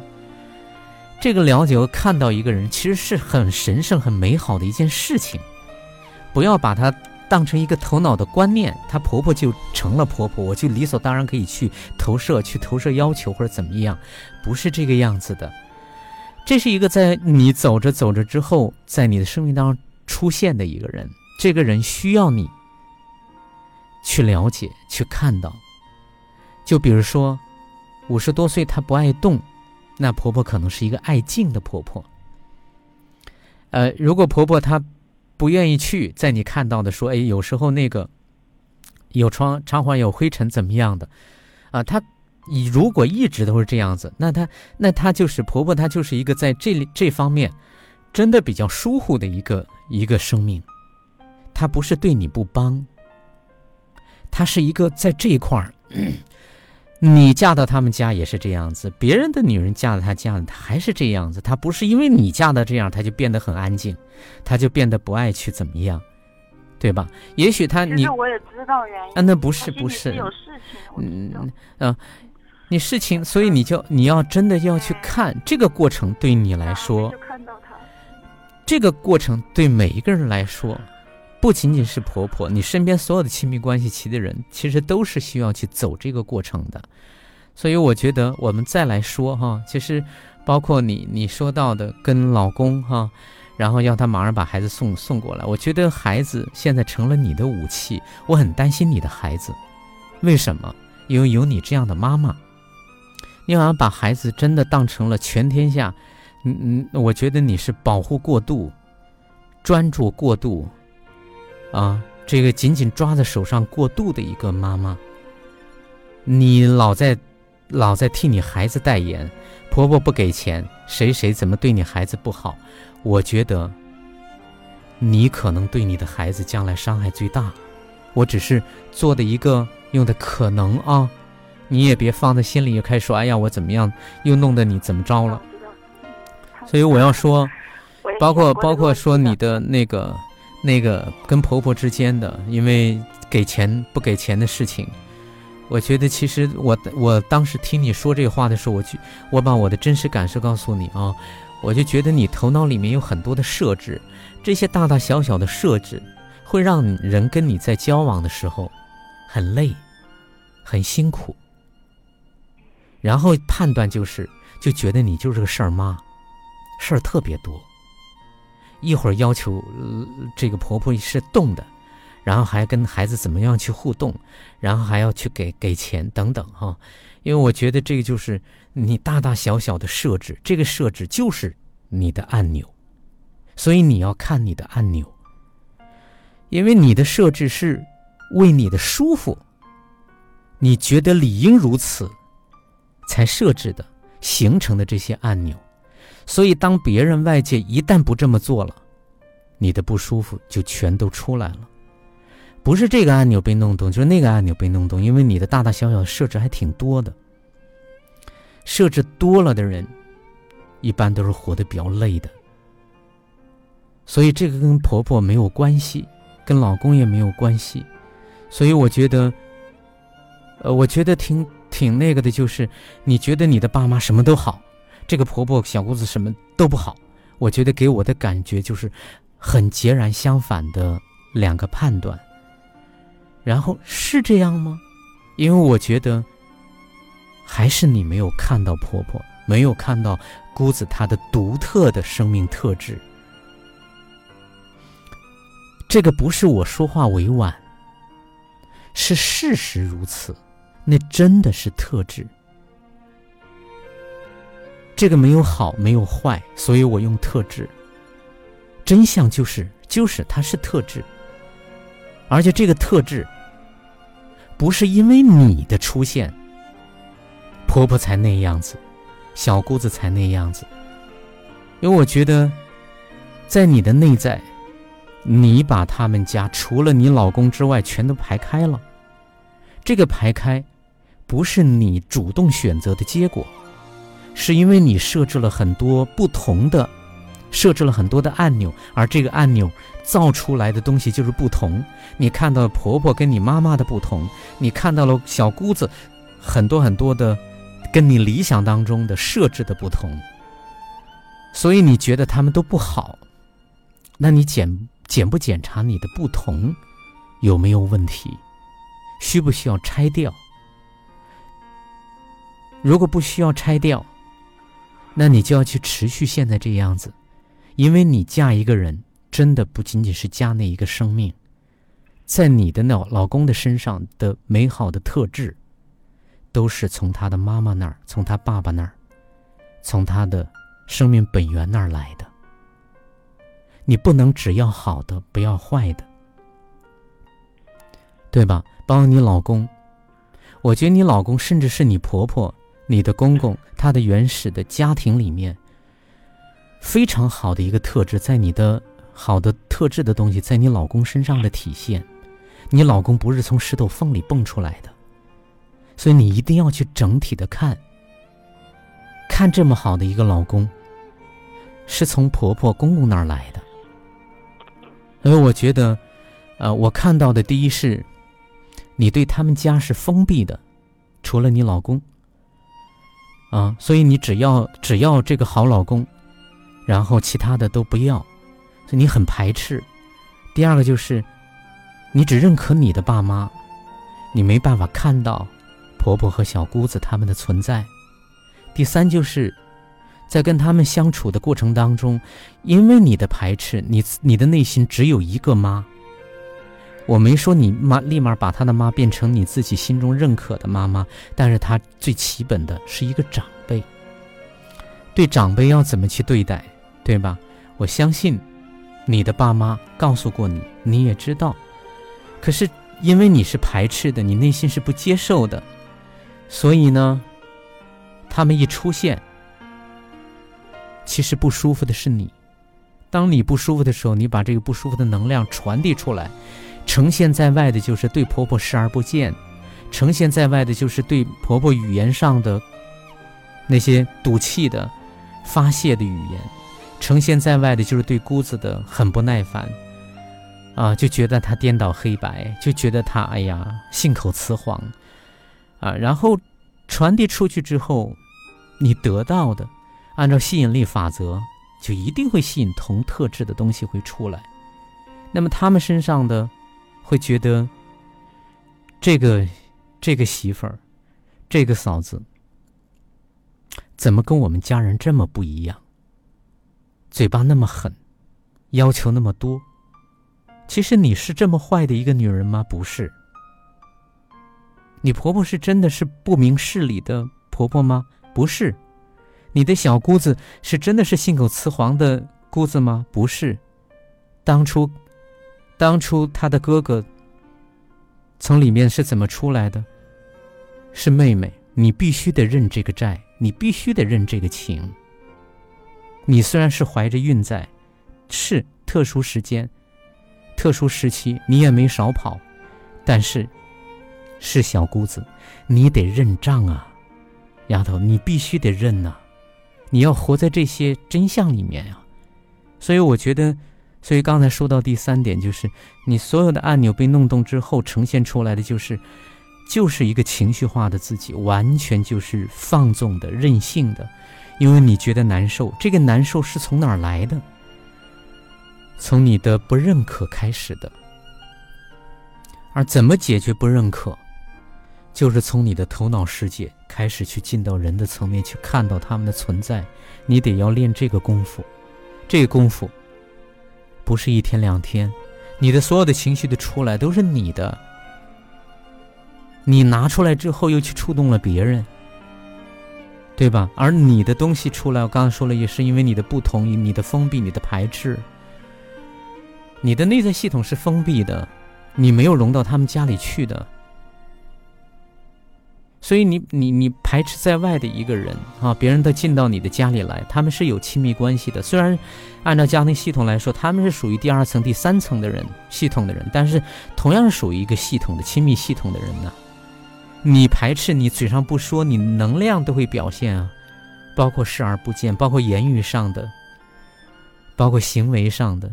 这个了解和看到一个人，其实是很神圣、很美好的一件事情。不要把它当成一个头脑的观念，她婆婆就成了婆婆，我就理所当然可以去投射、去投射要求或者怎么样，不是这个样子的。这是一个在你走着走着之后，在你的生命当中出现的一个人。这个人需要你去了解、去看到。就比如说，五十多岁她不爱动，那婆婆可能是一个爱静的婆婆。呃，如果婆婆她不愿意去，在你看到的说，哎，有时候那个有窗窗环有灰尘怎么样的，啊，他。你如果一直都是这样子，那他那他就是婆婆，她就是一个在这这方面真的比较疏忽的一个一个生命。她不是对你不帮，她是一个在这一块儿，你嫁到他们家也是这样子，别人的女人嫁到他家，他还是这样子。他不是因为你嫁的这样，他就变得很安静，他就变得不爱去怎么样，对吧？也许他你我也知道原因啊，那不是不是有事情，嗯嗯。你事情，所以你就你要真的要去看这个过程，对你来说，这个过程对每一个人来说，不仅仅是婆婆，你身边所有的亲密关系齐的人，其实都是需要去走这个过程的。所以我觉得我们再来说哈，其实包括你你说到的跟老公哈，然后要他马上把孩子送送过来，我觉得孩子现在成了你的武器，我很担心你的孩子，为什么？因为有你这样的妈妈。你好像把孩子真的当成了全天下，嗯嗯，我觉得你是保护过度、专注过度，啊，这个紧紧抓在手上过度的一个妈妈。你老在老在替你孩子代言，婆婆不给钱，谁谁怎么对你孩子不好？我觉得你可能对你的孩子将来伤害最大。我只是做的一个用的可能啊。你也别放在心里，又开始说：“哎呀，我怎么样，又弄得你怎么着了？”所以我要说，包括包括说你的那个那个跟婆婆之间的，因为给钱不给钱的事情，我觉得其实我我当时听你说这话的时候，我就我把我的真实感受告诉你啊，我就觉得你头脑里面有很多的设置，这些大大小小的设置会让人跟你在交往的时候很累，很辛苦。然后判断就是，就觉得你就是个事儿妈，事儿特别多。一会儿要求呃这个婆婆是动的，然后还跟孩子怎么样去互动，然后还要去给给钱等等哈。因为我觉得这个就是你大大小小的设置，这个设置就是你的按钮，所以你要看你的按钮，因为你的设置是为你的舒服，你觉得理应如此。才设置的、形成的这些按钮，所以当别人外界一旦不这么做了，你的不舒服就全都出来了。不是这个按钮被弄动，就是那个按钮被弄动，因为你的大大小小设置还挺多的。设置多了的人，一般都是活得比较累的。所以这个跟婆婆没有关系，跟老公也没有关系。所以我觉得，呃，我觉得挺。挺那个的，就是你觉得你的爸妈什么都好，这个婆婆小姑子什么都不好。我觉得给我的感觉就是很截然相反的两个判断。然后是这样吗？因为我觉得还是你没有看到婆婆，没有看到姑子她的独特的生命特质。这个不是我说话委婉，是事实如此。那真的是特质，这个没有好，没有坏，所以我用特质。真相就是，就是它是特质，而且这个特质不是因为你的出现，婆婆才那样子，小姑子才那样子。因为我觉得，在你的内在，你把他们家除了你老公之外全都排开了。这个排开，不是你主动选择的结果，是因为你设置了很多不同的。设置了很多的按钮，而这个按钮造出来的东西就是不同。你看到了婆婆跟你妈妈的不同，你看到了小姑子很多很多的跟你理想当中的设置的不同，所以你觉得他们都不好。那你检检不检查你的不同有没有问题？需不需要拆掉？如果不需要拆掉，那你就要去持续现在这样子。因为你嫁一个人，真的不仅仅是嫁那一个生命，在你的老老公的身上的美好的特质，都是从他的妈妈那儿，从他爸爸那儿，从他的生命本源那儿来的。你不能只要好的，不要坏的，对吧？包括你老公，我觉得你老公甚至是你婆婆、你的公公，他的原始的家庭里面。非常好的一个特质，在你的好的特质的东西，在你老公身上的体现。你老公不是从石头缝里蹦出来的，所以你一定要去整体的看。看这么好的一个老公，是从婆婆公公那儿来的。因为我觉得，呃，我看到的第一是，你对他们家是封闭的，除了你老公。啊，所以你只要只要这个好老公。然后其他的都不要，所以你很排斥。第二个就是，你只认可你的爸妈，你没办法看到婆婆和小姑子他们的存在。第三就是，在跟他们相处的过程当中，因为你的排斥，你你的内心只有一个妈。我没说你妈立马把他的妈变成你自己心中认可的妈妈，但是她最基本的是一个长辈。对长辈要怎么去对待？对吧？我相信，你的爸妈告诉过你，你也知道。可是因为你是排斥的，你内心是不接受的，所以呢，他们一出现，其实不舒服的是你。当你不舒服的时候，你把这个不舒服的能量传递出来，呈现在外的就是对婆婆视而不见，呈现在外的就是对婆婆语言上的那些赌气的发泄的语言。呈现在外的就是对姑子的很不耐烦，啊，就觉得他颠倒黑白，就觉得他哎呀信口雌黄，啊，然后传递出去之后，你得到的，按照吸引力法则，就一定会吸引同特质的东西会出来。那么他们身上的会觉得，这个这个媳妇儿，这个嫂子，怎么跟我们家人这么不一样？嘴巴那么狠，要求那么多，其实你是这么坏的一个女人吗？不是。你婆婆是真的是不明事理的婆婆吗？不是。你的小姑子是真的是信口雌黄的姑子吗？不是。当初，当初她的哥哥从里面是怎么出来的？是妹妹，你必须得认这个债，你必须得认这个情。你虽然是怀着孕在，是特殊时间、特殊时期，你也没少跑，但是是小姑子，你得认账啊，丫头，你必须得认呐，你要活在这些真相里面呀。所以我觉得，所以刚才说到第三点，就是你所有的按钮被弄动之后，呈现出来的就是，就是一个情绪化的自己，完全就是放纵的、任性的。因为你觉得难受，这个难受是从哪儿来的？从你的不认可开始的。而怎么解决不认可，就是从你的头脑世界开始去进到人的层面去看到他们的存在。你得要练这个功夫，这个功夫不是一天两天。你的所有的情绪的出来都是你的，你拿出来之后又去触动了别人。对吧？而你的东西出来，我刚刚说了，也是因为你的不同意、你的封闭、你的排斥。你的内在系统是封闭的，你没有融到他们家里去的。所以你你你排斥在外的一个人啊，别人都进到你的家里来，他们是有亲密关系的。虽然按照家庭系统来说，他们是属于第二层、第三层的人系统的人，但是同样是属于一个系统的亲密系统的人呢。你排斥，你嘴上不说，你能量都会表现啊，包括视而不见，包括言语上的，包括行为上的，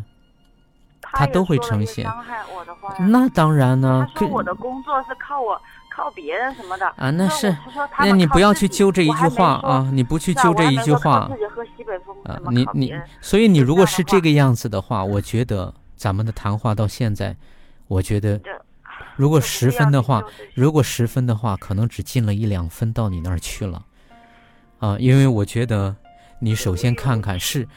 他都会呈现。伤害我的话，那当然呢。他说我的工作是靠我。靠别人什么的啊，那是，那你不要去揪这一句话啊，你不去揪这一句话啊，你你，所以你如果是这个样子的话，我觉得咱们的谈话到现在，我觉得，如果十分的话，如果十分的话，可能只进了一两分到你那儿去了，啊，因为我觉得你首先看看是，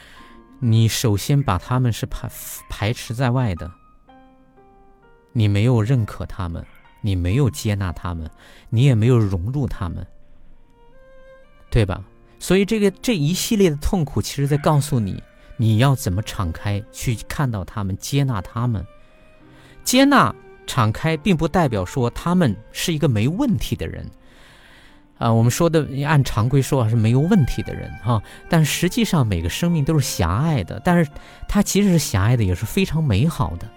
你首先把他们是排排斥在外的，你没有认可他们。你没有接纳他们，你也没有融入他们，对吧？所以这个这一系列的痛苦，其实在告诉你，你要怎么敞开去看到他们，接纳他们。接纳、敞开，并不代表说他们是一个没问题的人，啊，我们说的按常规说是没有问题的人哈。但实际上，每个生命都是狭隘的，但是它其实是狭隘的，也是非常美好的。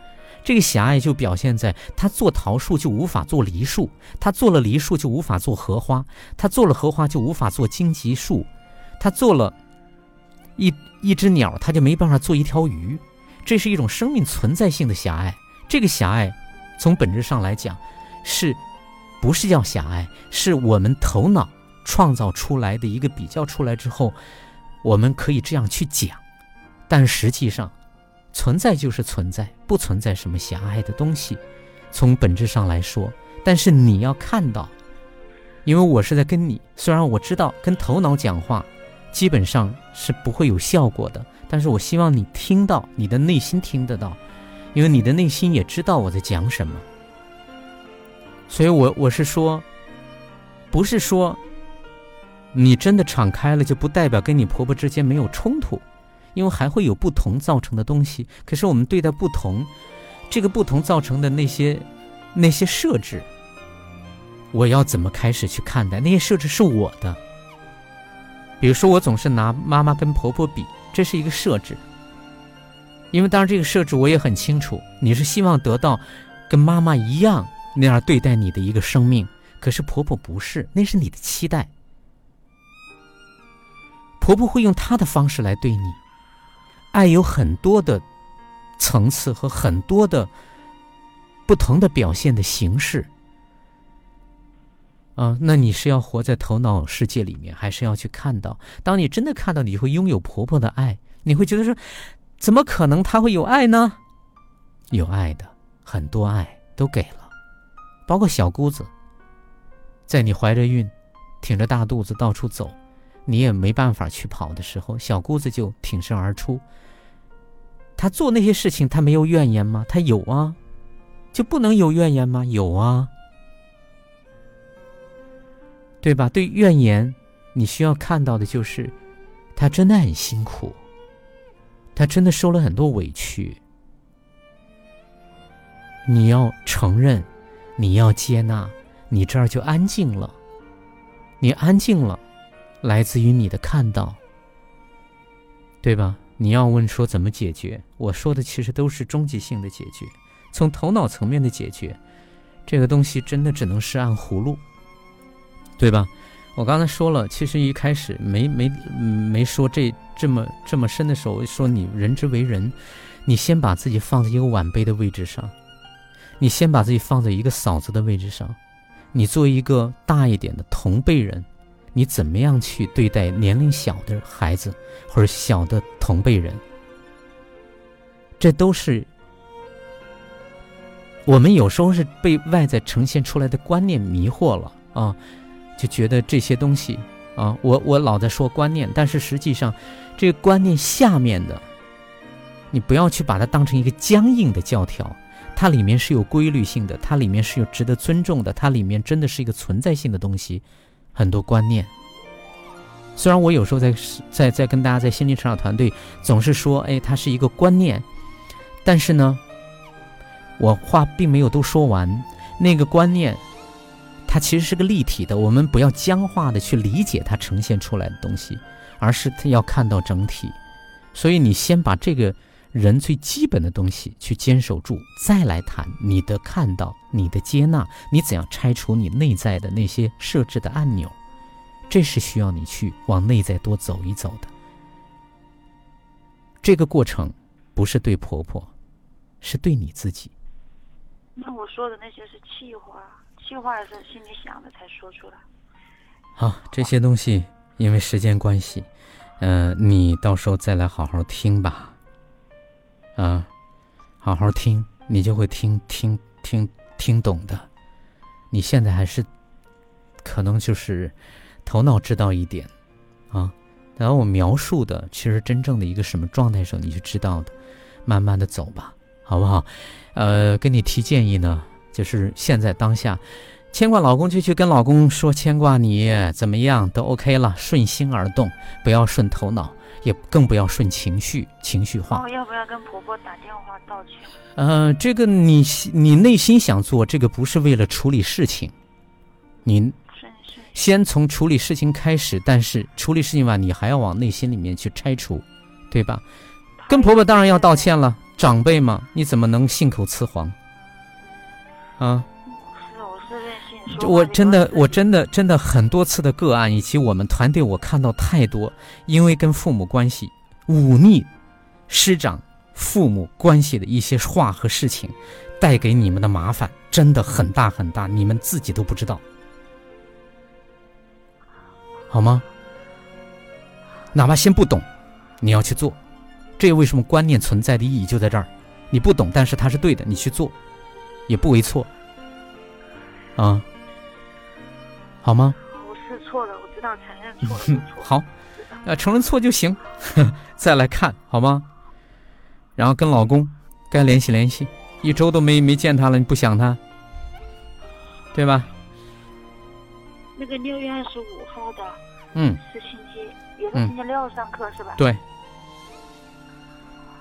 这个狭隘就表现在他做桃树就无法做梨树，他做了梨树就无法做荷花，他做了荷花就无法做荆棘树，他做了一一只鸟，他就没办法做一条鱼。这是一种生命存在性的狭隘。这个狭隘，从本质上来讲，是不是叫狭隘？是我们头脑创造出来的一个比较出来之后，我们可以这样去讲，但实际上。存在就是存在，不存在什么狭隘的东西，从本质上来说。但是你要看到，因为我是在跟你，虽然我知道跟头脑讲话基本上是不会有效果的，但是我希望你听到，你的内心听得到，因为你的内心也知道我在讲什么。所以我我是说，不是说你真的敞开了，就不代表跟你婆婆之间没有冲突。因为还会有不同造成的东西，可是我们对待不同，这个不同造成的那些那些设置，我要怎么开始去看待那些设置是我的？比如说，我总是拿妈妈跟婆婆比，这是一个设置。因为当然这个设置我也很清楚，你是希望得到跟妈妈一样那样对待你的一个生命，可是婆婆不是，那是你的期待。婆婆会用她的方式来对你。爱有很多的层次和很多的不同的表现的形式啊，那你是要活在头脑世界里面，还是要去看到？当你真的看到，你会拥有婆婆的爱，你会觉得说，怎么可能她会有爱呢？有爱的，很多爱都给了，包括小姑子，在你怀着孕，挺着大肚子到处走。你也没办法去跑的时候，小姑子就挺身而出。她做那些事情，她没有怨言吗？她有啊，就不能有怨言吗？有啊，对吧？对怨言，你需要看到的就是，她真的很辛苦，她真的受了很多委屈。你要承认，你要接纳，你这儿就安静了，你安静了。来自于你的看到，对吧？你要问说怎么解决？我说的其实都是终极性的解决，从头脑层面的解决，这个东西真的只能是按葫芦，对吧？我刚才说了，其实一开始没没没说这这么这么深的时候，说你人之为人，你先把自己放在一个晚辈的位置上，你先把自己放在一个嫂子的位置上，你作为一个大一点的同辈人。你怎么样去对待年龄小的孩子，或者小的同辈人？这都是我们有时候是被外在呈现出来的观念迷惑了啊，就觉得这些东西啊，我我老在说观念，但是实际上，这个观念下面的，你不要去把它当成一个僵硬的教条，它里面是有规律性的，它里面是有值得尊重的，它里面真的是一个存在性的东西。很多观念，虽然我有时候在在在跟大家在心灵成长团队总是说，哎，它是一个观念，但是呢，我话并没有都说完，那个观念，它其实是个立体的，我们不要僵化的去理解它呈现出来的东西，而是要看到整体。所以你先把这个人最基本的东西去坚守住，再来谈你的看到、你的接纳，你怎样拆除你内在的那些设置的按钮，这是需要你去往内在多走一走的。这个过程不是对婆婆，是对你自己。那我说的那些是气话，气话是心里想的才说出来。好，这些东西因为时间关系，呃，你到时候再来好好听吧。啊，好好听，你就会听听听听懂的。你现在还是可能就是头脑知道一点啊。然后我描述的，其实真正的一个什么状态时候，你就知道的，慢慢的走吧，好不好？呃，跟你提建议呢，就是现在当下，牵挂老公就去跟老公说牵挂你怎么样都 OK 了，顺心而动，不要顺头脑，也更不要顺情绪，情绪化。哦，要不要跟婆婆打电话道歉？呃，这个你你内心想做这个，不是为了处理事情，你。先从处理事情开始，但是处理事情吧，你还要往内心里面去拆除，对吧？跟婆婆当然要道歉了，长辈嘛，你怎么能信口雌黄？啊？我真的，我真的，真的很多次的个案，以及我们团队，我看到太多，因为跟父母关系忤逆师长、父母关系的一些话和事情，带给你们的麻烦真的很大很大，你们自己都不知道。好吗？哪怕先不懂，你要去做，这为什么观念存在的意义就在这儿？你不懂，但是它是对的，你去做，也不为错。啊，好吗？我是错了，我知道承认错了。好，呃，承认错就行，再来看好吗？然后跟老公该联系联系，一周都没没见他了，你不想他，对吧？那个六月二十五号的，嗯，是星期，也是星期六上课是吧？对。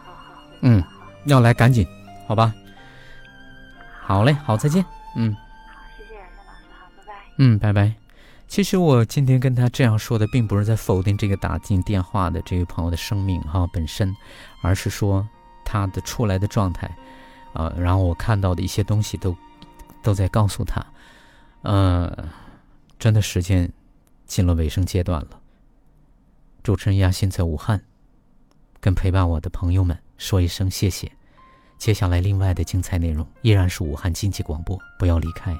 好好。嗯，要来赶紧，好吧。好嘞，好，再见。嗯。嗯，拜拜。其实我今天跟他这样说的，并不是在否定这个打进电话的这位朋友的生命哈本身，而是说他的出来的状态，啊，然后我看到的一些东西都都在告诉他，呃。真的时间进了尾声阶段了。主持人亚欣在武汉，跟陪伴我的朋友们说一声谢谢。接下来另外的精彩内容依然是武汉经济广播，不要离开。